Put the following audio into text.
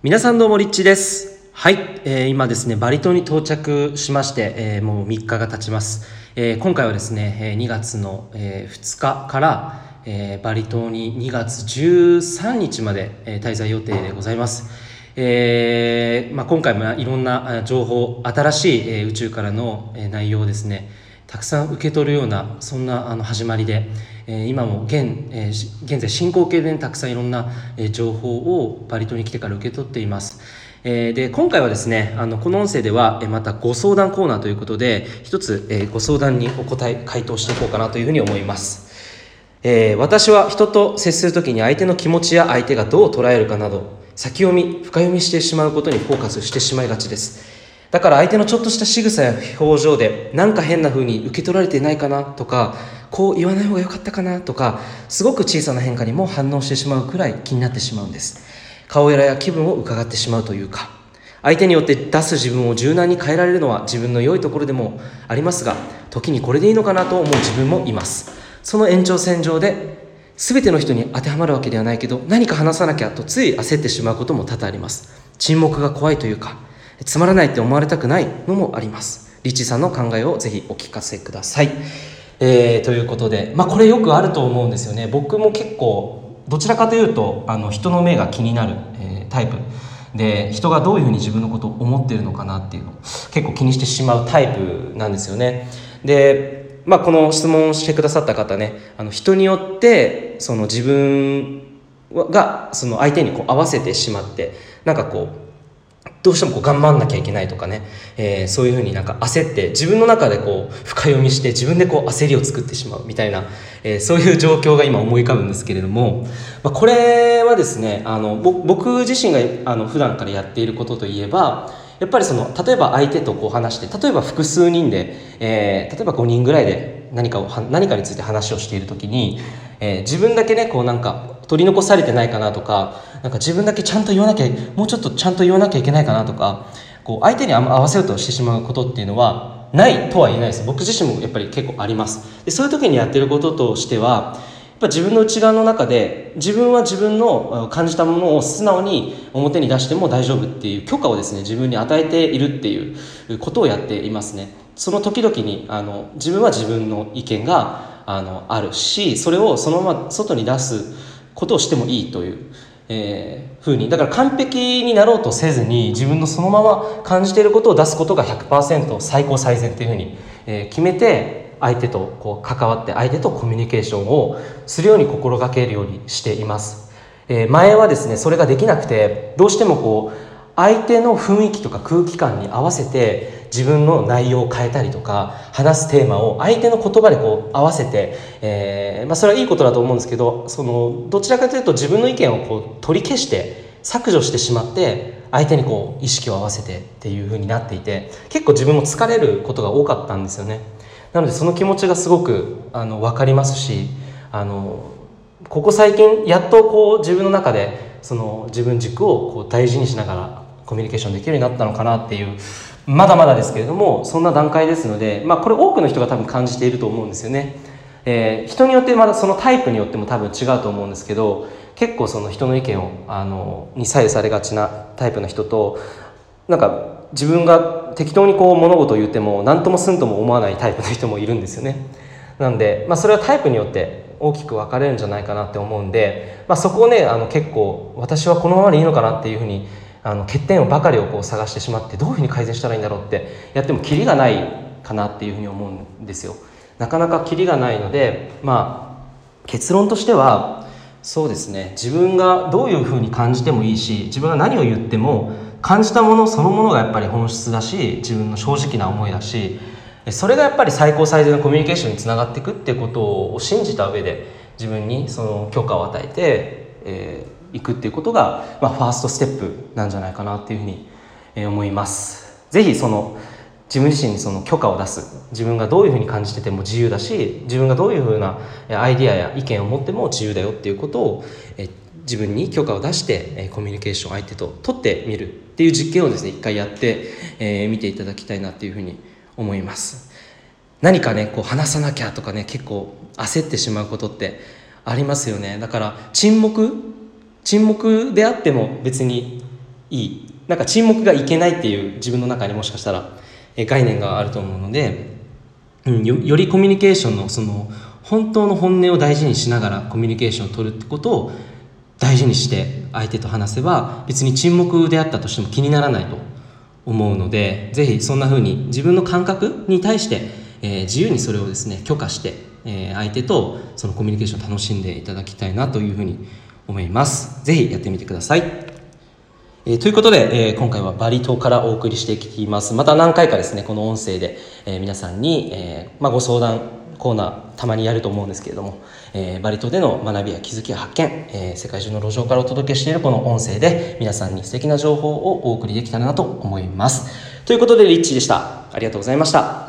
皆さんどうもリッチです。はい、えー今ですね、バリ島に到着しまして、えーもう3日が経ちます。えー今回はですね、2月の、え2日から、えバリ島に2月13日まで、滞在予定でございます。えまあ、今回もいろんな情報、新しい、え宇宙からの、内容をですね、たくさん受け取るようなそんなあの始まりで、え今も現,、え現在進行形で、ねたくさんいろんな、え情報をバリ島に来てから受け取っています。えで今回はですねあのこの音声ではえまたご相談コーナーということで一つ、えご相談にお答え回答していこうかなというふうに思います、えー私は人と接するときに相手の気持ちや相手がどう捉えるかなど先読み深読みしてしまうことにフォーカスしてしまいがちですだから相手のちょっとした仕草や表情でなんか変な風に受け取られていないかなとかこう言わない方が良かったかなとかすごく小さな変化にも反応してしまうくらい気になってしまうんです。顔色や気分を伺ってしまうというか相手によって出す自分を柔軟に変えられるのは自分の良いところでもありますが時にこれでいいのかなと思う自分もいます。その延長線上で全ての人に当てはまるわけではないけど何か話さなきゃとつい焦ってしまうことも多々あります。沈黙が怖いというかつまらないって思われたくないのもあります。リッチーさんの考えをぜひお聞かせください、えーということでまあこれよくあると思うんですよね。僕も結構どちらかというとあの人の目が気になる、えータイプ。で人がどういうふうに自分のことを思ってるのかなっていうのを結構気にしてしまうタイプなんですよね。で、まあ、この質問をしてくださった方ねあの人によってその自分がその相手にこう合わせてしまってなんかこうどうしてもこう頑張んなきゃいけないとかね、えーそういうふうになんか焦って自分の中でこう深読みして自分でこう焦りを作ってしまうみたいな、えーそういう状況が今思い浮かぶんですけれども、まあ、これはですねあの僕自身があの普段からやっていることといえばやっぱりその例えば相手とこう話して例えば複数人で、えー例えば5人ぐらいで何かをは何かについて話をしている時に、えー自分だけねこうなんか取り残されてないかなとかなんか自分だけちゃんと言わなきゃもうちょっとちゃんと言わなきゃいけないかなとかこう相手に合わせようとしてしまうことっていうのはないとは言えないです。僕自身もやっぱり結構あります。でそういう時にやってることとしてはやっぱ自分の内側の中で自分は自分の感じたものを素直に表に出しても大丈夫っていう許可をですね自分に与えているっていうことをやっていますね。その時々にあの自分は自分の意見があのあるしそれをそのまま外に出すことをしてもいいという、えー、ふうに。だから完璧になろうとせずに自分のそのまま感じていることを出すことが100%最高最善っていうふうに、えー決めて相手とこう関わって相手とコミュニケーションをするように心がけるようにしています、えー前はですねそれができなくてどうしてもこう相手の雰囲気とか空気感に合わせて自分の内容を変えたりとか話すテーマを相手の言葉でこう合わせて、えーまあ、それはいいことだと思うんですけどそのどちらかというと自分の意見をこう取り消して削除してしまって相手にこう意識を合わせてっていう風になっていて結構自分も疲れることが多かったんですよね。なのでその気持ちがすごくあの分かりますしあのここ最近やっとこう自分の中でその自分軸をこう大事にしながらコミュニケーションできるようになったのかなっていうまだまだですけれどもそんな段階ですので、まあ、これ多くの人が多分感じていると思うんですよね、えー人によってまだそのタイプによっても多分違うと思うんですけど結構その人の意見をあのに左右されがちなタイプの人となんか自分が適当にこう物事を言っても何ともすんとも思わないタイプの人もいるんですよね。なんで、まあ、それはタイプによって大きく分かれるんじゃないかなって思うんで、まあ、そこをねあの結構私はこのままでいいのかなっていうふうにあの欠点をばかりをこう探してしまってどういうふうに改善したらいいんだろうってやってもキリがないかなっていうふうに思うんですよ。なかなかキリがないのでまあ結論としてはそうですね。自分がどういうふうに感じてもいいし自分が何を言っても感じたものそのものがやっぱり本質だし自分の正直な思いだしそれがやっぱり最高最善のコミュニケーションにつながっていくっていうことを信じた上で自分にその許可を与えて、えーいくっていうことが、まあ、ファーストステップなんじゃないかなっていうふうにえ思います。ぜひその自分自身にその許可を出す。自分がどういうふうに感じてても自由だし自分がどういうふうなアイディアや意見を持っても自由だよっていうことをえ自分に許可を出してえコミュニケーション相手と取ってみるっていう実験をですね一回やってえー見ていただきたいなっていうふうに思います。何かねこう話さなきゃとかね結構焦ってしまうことってありますよね。だから沈黙沈黙であっても別にいい。なんか沈黙がいけないっていう自分の中にもしかしたら概念があると思うので、うん、よりコミュニケーションのその本当の本音を大事にしながらコミュニケーションを取るってことを大事にして相手と話せば別に沈黙であったとしても気にならないと。思うのでぜひそんな風に自分の感覚に対して、えー、自由にそれをですね許可して、えー、相手とそのコミュニケーションを楽しんでいただきたいなというふうに思います。ぜひやってみてください、えー、ということで、え今回はバリ島からお送りしていきます。また何回かですねこの音声で、え皆さんに、えまあ、ご相談コーナーたまにやると思うんですけれども、え、バリ島での学びや気づきや発見、え、世界中の路上からお届けしているこの音声で皆さんに素敵な情報をお送りできたらなと思います。ということでリッチーでした。ありがとうございました。